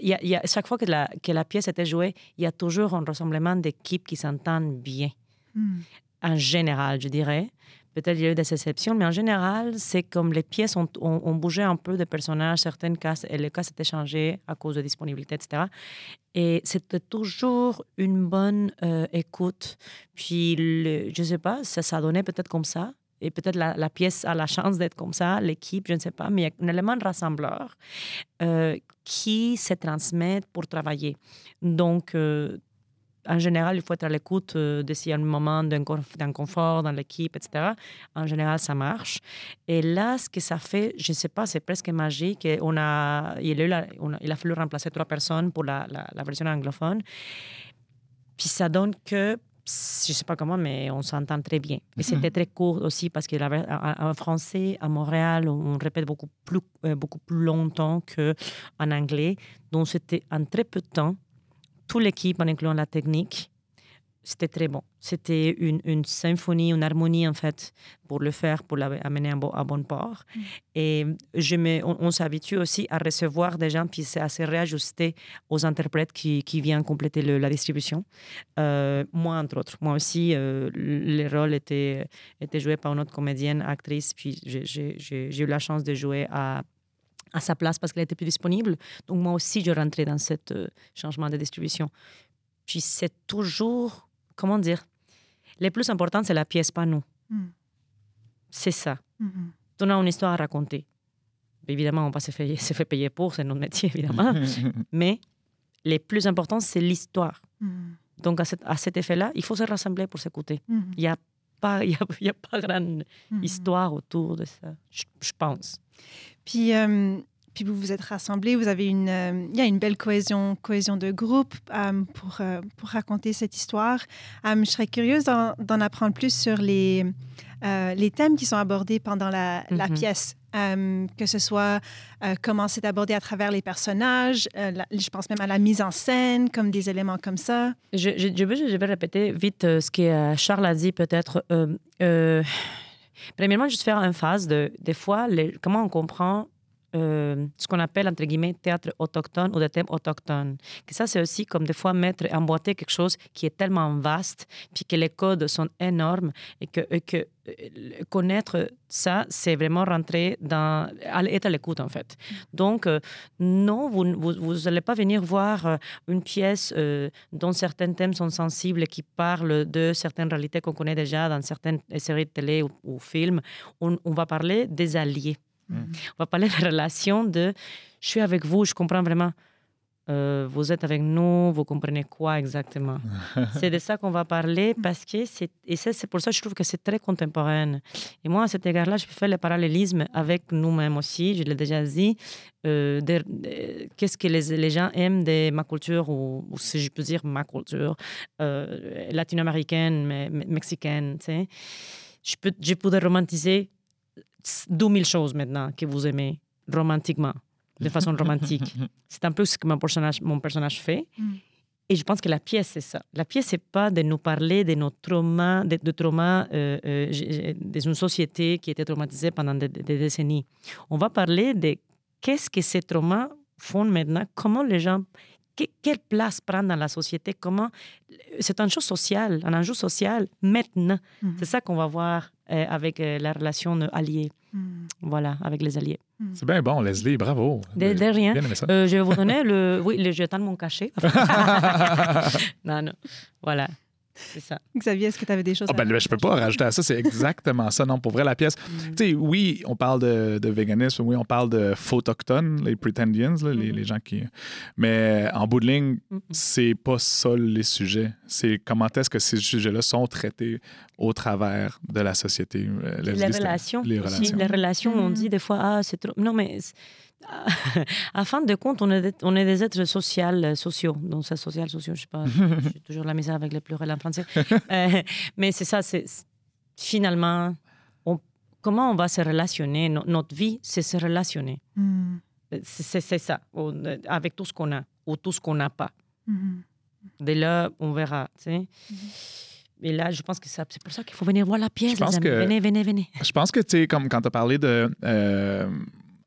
y a- y a- chaque fois que la, que la pièce était jouée, il y a toujours un rassemblement d'équipes qui s'entendent bien Hmm. en général, je dirais. Peut-être il y a eu des exceptions, mais en général, c'est comme les pièces ont, ont- ont bougé un peu de personnages, certaines cases, et les cases étaient changées à cause de disponibilité, etc. Et c'était toujours une bonne euh, écoute. Puis, le- je ne sais pas, ça, ça donnait peut-être comme ça. Et peut-être la, pièce a la chance d'être comme ça, l'équipe, je ne sais pas, mais il y a un élément rassembleur euh, qui se transmet pour travailler. Donc, euh, en général, il faut être à l'écoute euh, de s'il y a un moment d'inconf- d'inconfort dans l'équipe, etc. En général, ça marche. Et là, ce que ça fait, je ne sais pas, c'est presque magique. On a, il, a fallu remplacer trois personnes pour la version anglophone. Puis ça donne que, je ne sais pas comment, mais on s'entend très bien. Et c'était très court aussi parce que en français, à Montréal, on répète beaucoup plus, euh, beaucoup plus longtemps qu'en anglais. Donc c'était en très peu de temps toute l'équipe, en incluant la technique, c'était très bon. C'était une, une, symphonie, une harmonie en fait pour le faire, pour l'amener à, bon, à bon port. Mm. Et je me, on, s'habitue aussi à recevoir des gens, puis c'est à se réajuster aux interprètes qui, qui viennent compléter la distribution. Euh, moi, entre autres. Moi aussi, euh, les rôles étaient, étaient joués par une autre comédienne, actrice, puis j'ai eu la chance de jouer à à sa place parce qu'elle était plus disponible. Donc moi aussi, je rentrais dans ce euh, changement de distribution. Puis c'est toujours comment dire, le plus important, c'est la pièce, pas nous. Mm. C'est ça. Mm-hmm. On a une histoire à raconter. Évidemment, on va se *laughs* faire, se fait payer pour, c'est notre métier, évidemment. *laughs* Mais le plus important, c'est l'histoire. Mm. Donc, à, cet, à cet effet-là, il faut se rassembler pour s'écouter. Mm-hmm. Il n'y a, pas, *laughs* il y a, pas grande mm-hmm. histoire autour de ça, je, pense. Puis, euh, puis vous vous êtes rassemblés, vous avez une, euh, il y a une belle cohésion, cohésion de groupe euh, pour, euh, pour raconter cette histoire. je serais curieuse d'en apprendre plus sur les, les thèmes qui sont abordés pendant la, la mm-hmm. pièce. que ce soit comment c'est abordé à travers les personnages, je pense même à la mise en scène, comme des éléments comme ça. Je, je, je vais répéter vite ce que Charles a dit peut-être. *sighs* premièrement, juste faire une phase de, des fois, les, comment on comprend euh, ce qu'on appelle, entre guillemets, théâtre autochtone ou des thèmes autochtones. Que ça, c'est aussi comme des fois mettre, emboîter quelque chose qui est tellement vaste, puis que les codes sont énormes et que, euh, connaître ça, c'est vraiment rentrer dans, être à l'écoute en fait. Donc, euh, non, vous vous n'allez pas venir voir une pièce dont certains thèmes sont sensibles et qui parlent de certaines réalités qu'on connaît déjà dans certaines séries de télé ou, films. On va parler des alliés. On va parler de la relation de je suis avec vous, je comprends vraiment. Euh, vous êtes avec nous, vous comprenez quoi exactement *laughs* C'est de ça qu'on va parler parce que c'est et c'est pour ça que je trouve que c'est très contemporain. Et moi à cet égard-là, je peux faire le parallélisme avec nous-mêmes aussi. Je l'ai déjà dit. Euh, qu'est-ce que les, les, gens aiment de ma culture ou, si je peux dire ma culture euh, latino-américaine, mexicaine. Tu sais. Je peux je pourrais romantiser 2000 choses maintenant que vous aimez romantiquement, de façon romantique. *laughs* c'est un peu ce que mon personnage, mon personnage fait. Mm. Et je pense que la pièce, c'est ça. La pièce, c'est pas de nous parler de nos traumas, de, de traumas euh, euh, d'une société qui était traumatisée pendant des, décennies. On va parler de qu'est-ce que ces traumas font maintenant, comment les gens, quelle place prendre dans la société, comment. C'est une chose sociale, un enjeu social maintenant. Mm. C'est ça qu'on va voir avec euh, la relation alliée. Hmm. Voilà, avec les alliés. Hmm. C'est bien bon, Leslie, bravo. De, rien. Euh, je vais vous donner le. Oui, le jeton de mon cachet. *laughs* non, non. Voilà. C'est ça. Xavier, est-ce que tu avais des choses oh, ben, Je peux pas rajouter? à ça. C'est exactement ça. Non, pour vrai, la pièce. Mm. Tu sais, oui, on parle de, de, véganisme, oui, on parle de photoctones, les pretendians, les, mm-hmm. les, gens qui. Mais en bout de ligne, mm-hmm. c'est pas ça les sujets. C'est comment est-ce que ces sujets-là sont traités au travers de la société. Euh, les relations. Les relations. Les relations, on mm. dit des fois, ah, c'est trop. Non, mais *laughs* à fin de compte, on est, des, on est des êtres sociaux, euh, sociaux. Donc, c'est social, sociaux, je sais pas. J'ai toujours la misère avec les pluriels en français. *laughs* Euh, mais c'est ça, c'est finalement, comment on va se relationner? notre vie, c'est se relationner. Hmm. C'est ça, avec tout ce qu'on a ou tout ce qu'on n'a pas. Hmm. Dès là, on verra. Tu sais. Hmm. Et là, je pense que c'est pour ça qu'il faut venir voir la pièce. venez, venez, venez. Je pense que, tu sais, comme quand tu as parlé de. Euh,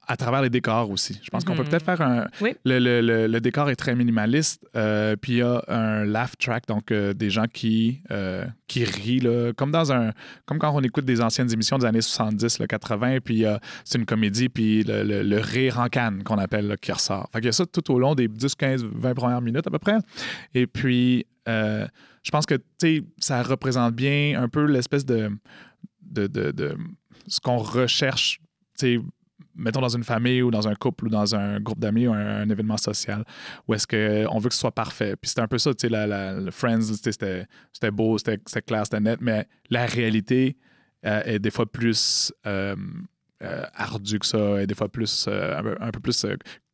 à travers les décors aussi. Je pense qu'on peut mhm. peut-être faire un. Le, le, le, décor est très minimaliste. Euh, puis il y a un laugh track, donc euh, des gens qui, euh, qui rient, là, comme dans un. Comme quand on écoute des anciennes émissions des années 70, le 80, puis c'est une comédie, puis le, rire en canne qu'on appelle qui ressort. Fait qu'il y a ça tout au long des 10, 15, 20 premières minutes à peu près. Et puis, je pense que ça représente bien un peu l'espèce de, de, de, de ce qu'on recherche mettons dans une famille ou dans un couple ou dans un groupe d'amis ou un, événement social où est-ce qu'on veut que ce soit parfait. Puis c'était un peu ça, tu sais, la, la, le Friends, c'était beau, c'était clair, c'était net, mais la réalité euh, est des fois plus euh, euh, ardue que ça, et des fois plus, un, peu, plus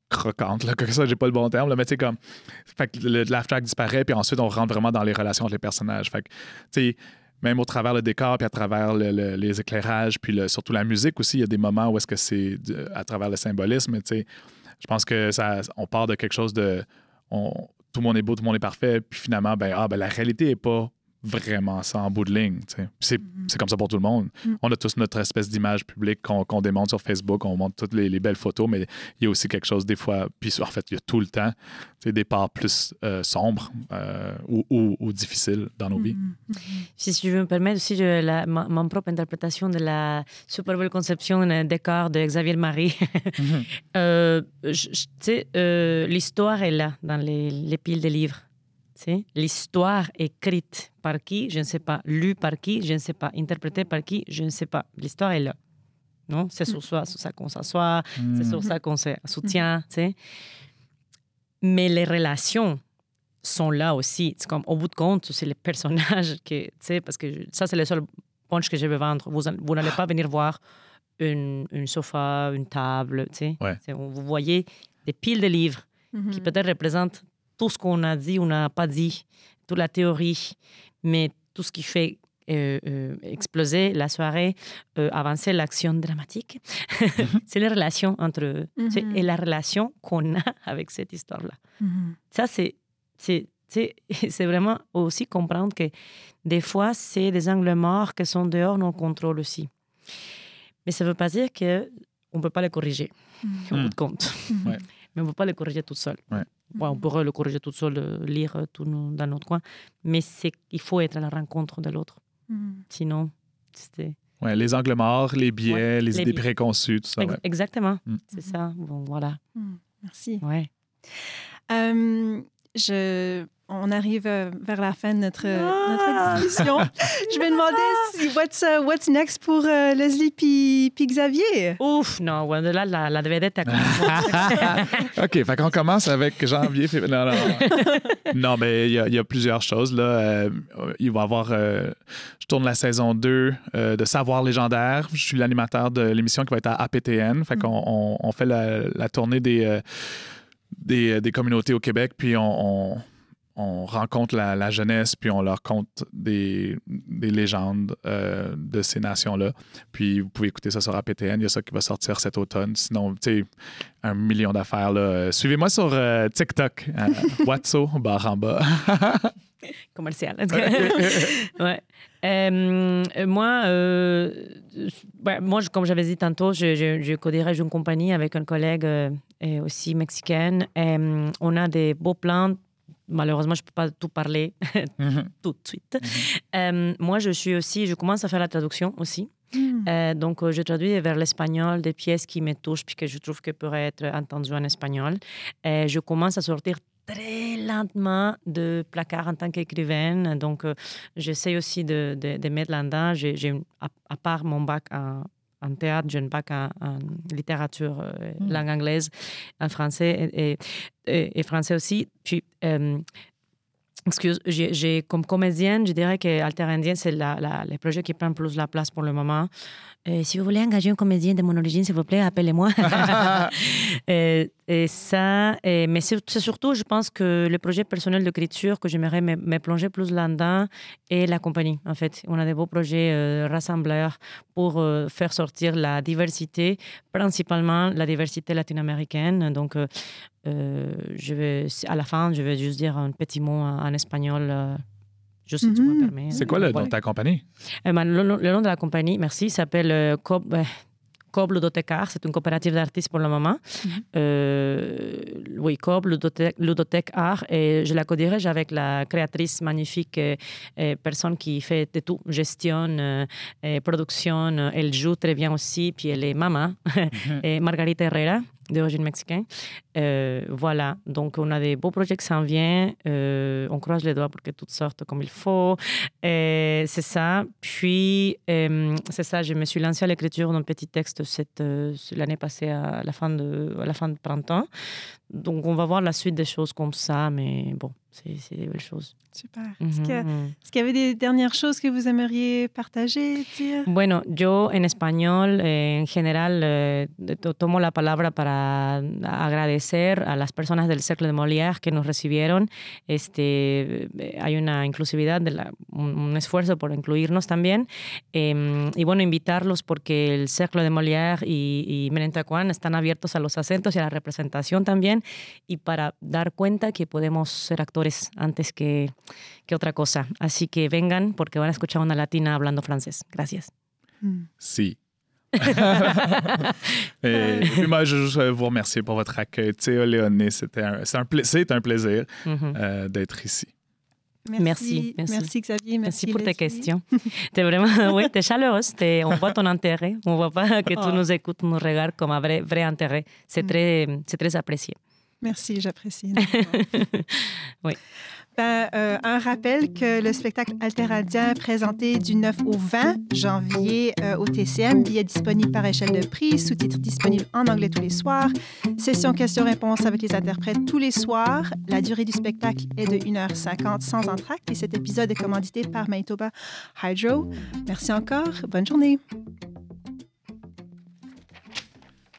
croquante, là, *laughs* que ça, j'ai pas le bon terme, là, mais tu sais, comme, fait que le, laugh disparaît, puis ensuite on rentre vraiment dans les relations entre les personnages. Fait que, tu sais, même au travers le décor, puis à travers les éclairages, puis surtout la musique aussi, il y a des moments où est-ce que c'est à travers le symbolisme. Je pense que ça, on part de quelque chose de tout le monde est beau, tout le monde est parfait, puis finalement, ben, ah, ben, la réalité n'est pas vraiment ça en bout de ligne. tu sais. Puis C'est c'est comme ça pour tout le monde. Mhm. On a tous notre espèce d'image publique qu'on qu'on démontre sur Facebook, on montre toutes les, les belles photos, mais il y a aussi quelque chose des fois, puis en fait, il y a tout le temps tu sais, des parts plus euh, sombres euh, ou, ou- ou difficiles dans nos vies. Mhm. Mhm. Si, je veux me permettre aussi je, la, ma, ma propre interprétation de la super belle conception euh, des corps de Xavier Marie. *laughs* Mhm. Euh, euh, l'histoire est là dans les, les piles de livres. L'histoire écrite par qui, je ne sais pas. Lue par qui, je ne sais pas. Interprétée par qui, je ne sais pas. L'histoire est là. Non? C'est sur, soi, sur ça qu'on s'assoit, c'est sur ça qu'on se soutient. tu sais. Mais les relations sont là aussi. C'est comme, au bout de compte, c'est les personnages que, tu sais, parce que je- ça, c'est le seul punch que je veux vendre. Vous, vous n'allez pas venir voir une, une sofa, une table, tu sais. Ouais. Vous voyez des piles de livres Mhm. qui peut-être représentent tout ce qu'on a dit ou n'a pas dit, toute la théorie, mais tout ce qui fait euh, euh, exploser la soirée, euh, avancer l'action dramatique, *laughs* c'est les relations entre eux Mhm. et la relation qu'on a *laughs* avec cette histoire-là. Mhm. Ça, c'est, c'est, c'est, *laughs* c'est vraiment aussi comprendre que des fois, c'est des angles morts qui sont dehors de nos contrôles aussi. Mais ça ne veut pas dire qu'on ne peut pas les corriger, au Mm. bout de compte. Mhm. Ouais. Mais on ne peut pas les corriger tout seul. Ouais. Ouais, on pourrait le corriger tout seul, euh, lire euh, tout nous- dans notre coin. Mais c'est, il faut être à la rencontre de l'autre. Mhm. Sinon, c'était... Ouais, les angles morts, les biais, Ouais, les, les idées biais. préconçues, tout ça. Ex-. Exactement, Mm. c'est ça. Bon, voilà. Mhm. Merci. Ouais. Euh, je, on arrive euh, vers la fin de notre, Ah! notre discussion. je vais demander si what's, uh, what's next pour euh, Leslie puis, puis Xavier? Ouf, non, là, la, la vedette a. *laughs* OK, fait qu'on commence avec janvier, février. Non, non, non. *laughs* Non, mais il y, a- il y a plusieurs choses. Là. Euh, il va y avoir. euh, je tourne la saison 2 euh, de Savoir légendaire. Je suis l'animateur de l'émission qui va être à APTN. Fait qu'on on, on fait la, la tournée des, euh, des, des communautés au Québec, puis on. on- on rencontre la, la jeunesse, puis on leur conte des, des légendes euh, de ces nations-là. Puis vous pouvez écouter ça sur APTN. Il y a ça qui va sortir cet automne. Sinon, tu sais, un million d'affaires. là. Suivez-moi sur euh, TikTok, euh, *laughs* Watso, barre en bas. *laughs* commercial. *laughs* ouais. Euh, moi, euh, ouais, moi, je- comme j'avais dit tantôt, je, je, je co-dirige une compagnie avec un collègue euh, aussi mexicaine. On a des beaux plans. Malheureusement, je ne peux pas tout parler *laughs* tout de suite. Euh, moi, je suis aussi, je commence à faire la traduction aussi. Mhm. Euh, donc, euh, je traduis vers l'espagnol des pièces qui me touchent puis que je trouve que pourraient être entendues en espagnol. Et je commence à sortir très lentement de placard en tant qu'écrivaine. Donc, euh, j'essaie aussi de, de, de mettre là-dedans. J'ai, à part mon bac en, en théâtre, j'ai un bac en, en littérature, euh, Mm. langue anglaise, en français et, et, et- et français aussi. Puis, euh, Excuse, j'ai, j'ai- comme comédienne, je dirais que Alter Indien, c'est le projet qui prend plus la place pour le moment. Euh, si vous voulez engager un comédien de mon origine, s'il vous plaît, appelez-moi. *laughs* Et ça, et- mais c'est, surtout, je pense que le projet personnel d'écriture que j'aimerais me, me plonger plus là-dedans est la compagnie, en fait. On a des beaux projets euh, rassembleurs pour euh, faire sortir la diversité, principalement la diversité latino-américaine. Donc, euh, je vais, à la fin, je vais juste dire un petit mot en, en espagnol. euh, juste si tu me Mhm. permets. C'est quoi le nom de ta compagnie? Eh ben, le, le nom de la compagnie, merci, s'appelle euh, Cob, euh, Cob Ludotecar. C'est une coopérative d'artistes pour le moment. Mhm. Euh, oui, Cob Ludothèque, Ludothèque Art. Et je la co-dirige avec la créatrice magnifique, euh, euh, personne qui fait de tout, gestion, euh, production. Elle joue très bien aussi. Puis elle est maman, *laughs* et Margarita Herrera, d'origine mexicaine. Euh, voilà, donc on a des beaux projets qui s'en viennent. Euh, on croise les doigts pour que tout sorte comme il faut. Et c'est ça. Puis, euh, c'est ça, je me suis lancée à l'écriture d'un petit texte cette, euh, l'année passée à la, fin de, à la fin de printemps. Donc, on va voir la suite des choses comme ça, mais bon, c'est, des belles choses. Super. Que- Mhm. est-ce qu'il y avait des dernières choses que vous aimeriez partager, dire? Bueno, yo en español, eh, en general, eh, to- tomo la palabra para agradecer a las personas del Cercle de Molière que nos recibieron. Este, eh, hay una inclusividad, de la- un, un esfuerzo por incluirnos también. Eh, y bueno, invitarlos porque el Cercle de Molière y, y Menentacuán están abiertos a los acentos y a la representación también y para dar cuenta que podemos ser actores actores antes que, que otra cosa. Así que vengan porque van a escuchar una latina hablando francés. Gracias. Hmm. Si. *laughs* et, puis moi, je veux juste vous remercier pour votre accueil. Théo Léoné, c'était un, c'est un, pla- un plaisir Mhm. euh, d'être ici. Merci, merci. Merci, Xavier. Merci Merci, pour tes questions. T'es vraiment, *laughs* oui, t'es chaleureuse. t'es- on voit ton intérêt. On voit pas que tu Oh. nous écoutes, nous regardes comme un vrai, vrai intérêt. C'est Mm. très, c'est très apprécié. Merci, j'apprécie. *laughs* Oui. Ben, euh, un rappel que le spectacle Alteradien est présenté du 9 au 20 janvier euh, au TCM. Billets disponibles par échelle de prix, sous-titres disponibles en anglais tous les soirs. Session questions-réponses avec les interprètes tous les soirs. La durée du spectacle est de 1h50 sans entracte et cet épisode est commandité par Manitoba Hydro. Merci encore. Bonne journée.